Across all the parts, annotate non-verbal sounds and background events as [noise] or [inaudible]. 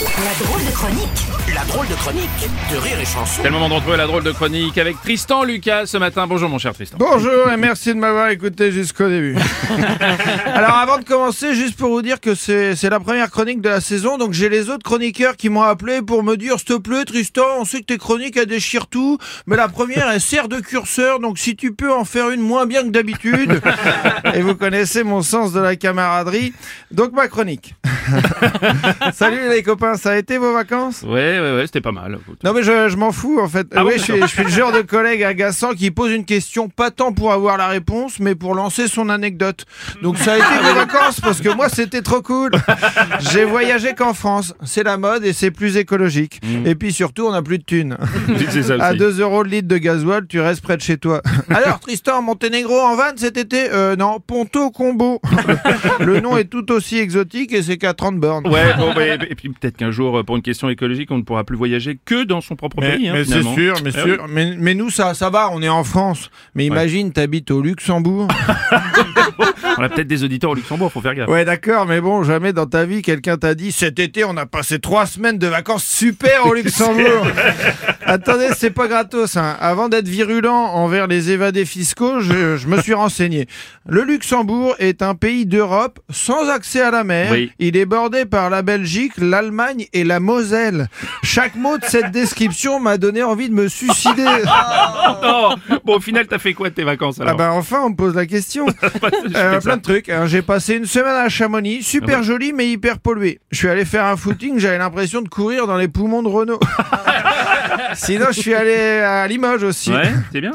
La drôle de chronique La drôle de chronique de Rire et Chanson. C'est le moment de retrouver la drôle de chronique avec Tristan Lucas ce matin. Bonjour mon cher Tristan. Bonjour et merci de m'avoir écouté jusqu'au début. [laughs] Alors avant de commencer, juste pour vous dire que c'est c'est la première chronique de la saison, donc j'ai les autres chroniqueurs qui m'ont appelé pour me dire s'il te plaît Tristan, on sait que tes chroniques elles déchirent tout, mais la première elle sert de curseur, donc si tu peux en faire une moins bien que d'habitude, [laughs] et vous connaissez mon sens de la camaraderie, donc ma chronique. [laughs] Salut les copains, ça a été vos vacances? Ouais, ouais, ouais, c'était pas mal. non mais je, je m'en fous en fait. Ah oui, bon, je, suis, je suis le genre de collègue agaçant qui pose une question pas tant pour avoir la réponse, mais pour lancer son anecdote. Donc ça a été mes vacances parce que moi c'était trop cool. J'ai voyagé qu'en France. C'est la mode et c'est plus écologique. Et puis surtout on n'a plus de thunes. Ça À aussi. 2 euros le litre de gasoil, tu restes près de chez toi. Alors Tristan, Monténégro en van cet été euh, Non, Ponto Combo. [laughs] Le nom est tout aussi exotique et c'est qu'à 30 bornes. Ouais, bon, bah, et puis peut-être qu'un jour, euh, pour une question écologique, on ne pourra plus voyager que dans son propre Mais, pays. hein, mais c'est sûr, mais Ah sûr. Mais, mais nous, ça, ça va, on est en France. Mais imagine, t'habites au Luxembourg. [laughs] On a peut-être des auditeurs au Luxembourg, faut faire gaffe. ouais, d'accord, mais bon, jamais dans ta vie, quelqu'un t'a dit cet été, on a passé trois semaines de vacances super au [laughs] Luxembourg. Attendez, c'est pas gratos. Hein. Avant d'être virulent envers les évadés fiscaux, je, je me suis renseigné. Le Luxembourg est un pays d'Europe sans accès à la mer. Oui. Il est bordé par la Belgique, l'Allemagne et la Moselle. Chaque mot de cette description m'a donné envie de me suicider. [laughs] Oh bon, au final, t'as fait quoi de tes vacances alors Ah bah enfin on me pose la question. [laughs] Euh, plein de trucs. hein. J'ai passé une semaine à Chamonix, super Ah joli mais hyper pollué. Je suis allé faire un footing, j'avais l'impression de courir dans les poumons de Renault. [laughs] Sinon je suis allé à Limoges aussi. Ouais, c'est bien.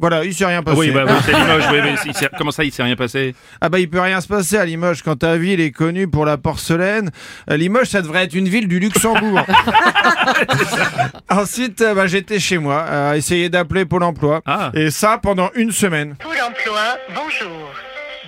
Voilà, il s'est rien Ah passé. oui, bah, oui, c'est Limoges. oui, mais il s'est- comment ça, il s'est rien passé Ah bah il peut rien se passer à Limoges quand ta ville est connue pour la porcelaine. Euh, Limoges ça devrait être une ville du Luxembourg. [laughs] Ensuite euh, bah, j'étais chez moi à essayer d'appeler Pôle Emploi. Ah. Et ça pendant une semaine. Pôle emploi, bonjour.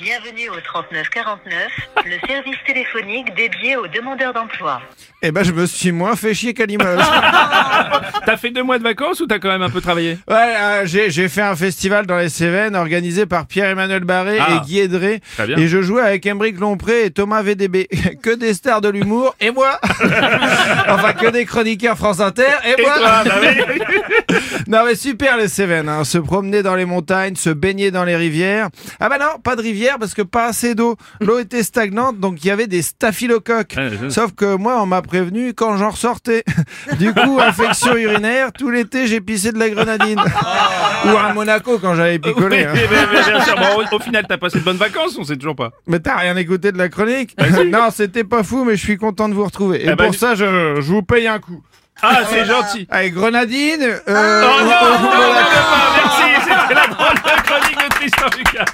Bienvenue au 3949, le service téléphonique dédié aux demandeurs d'emploi. Et ben je me suis moins fait chier qu'à Limoges. [laughs] [laughs] T'as fait deux mois de vacances ou t'as quand même un peu travaillé? Ouais, euh, j'ai j'ai fait un festival dans les Cévennes organisé par Pierre-Emmanuel Barré Ah. et Guy Edré. Très bien. Et je jouais avec Emeric Lompré et Thomas VDB. [laughs] que des stars de l'humour et moi. enfin, que des chroniqueurs France Inter et, Et moi. toi, bah non mais super les Cévennes. Hein. Se promener dans les montagnes, se baigner dans les rivières. Ah bah non, pas de rivière parce que pas assez d'eau. L'eau [laughs] était stagnante donc il y avait des staphylocoques. Sauf que moi, on m'a prévenu quand j'en ressortais. [laughs] Du coup, infection urinaire, tout l'été, j'ai pissé de la grenadine. Ou un Monaco quand j'avais picolé. Hein. mais- mais- mais bien sûr. Bon, au, au final, t'as passé de bonnes vacances, on sait toujours pas. Mais t'as rien écouté de la chronique Non, c'était pas fou, mais je suis content de vous retrouver. Et Ah bah, pour du- ça, je, je vous paye un coup. Ah, c'est gentil. Allez, grenadine. euh, Oh non, non, on- on- non, merci, c'était la chronique de Tristan Lucas.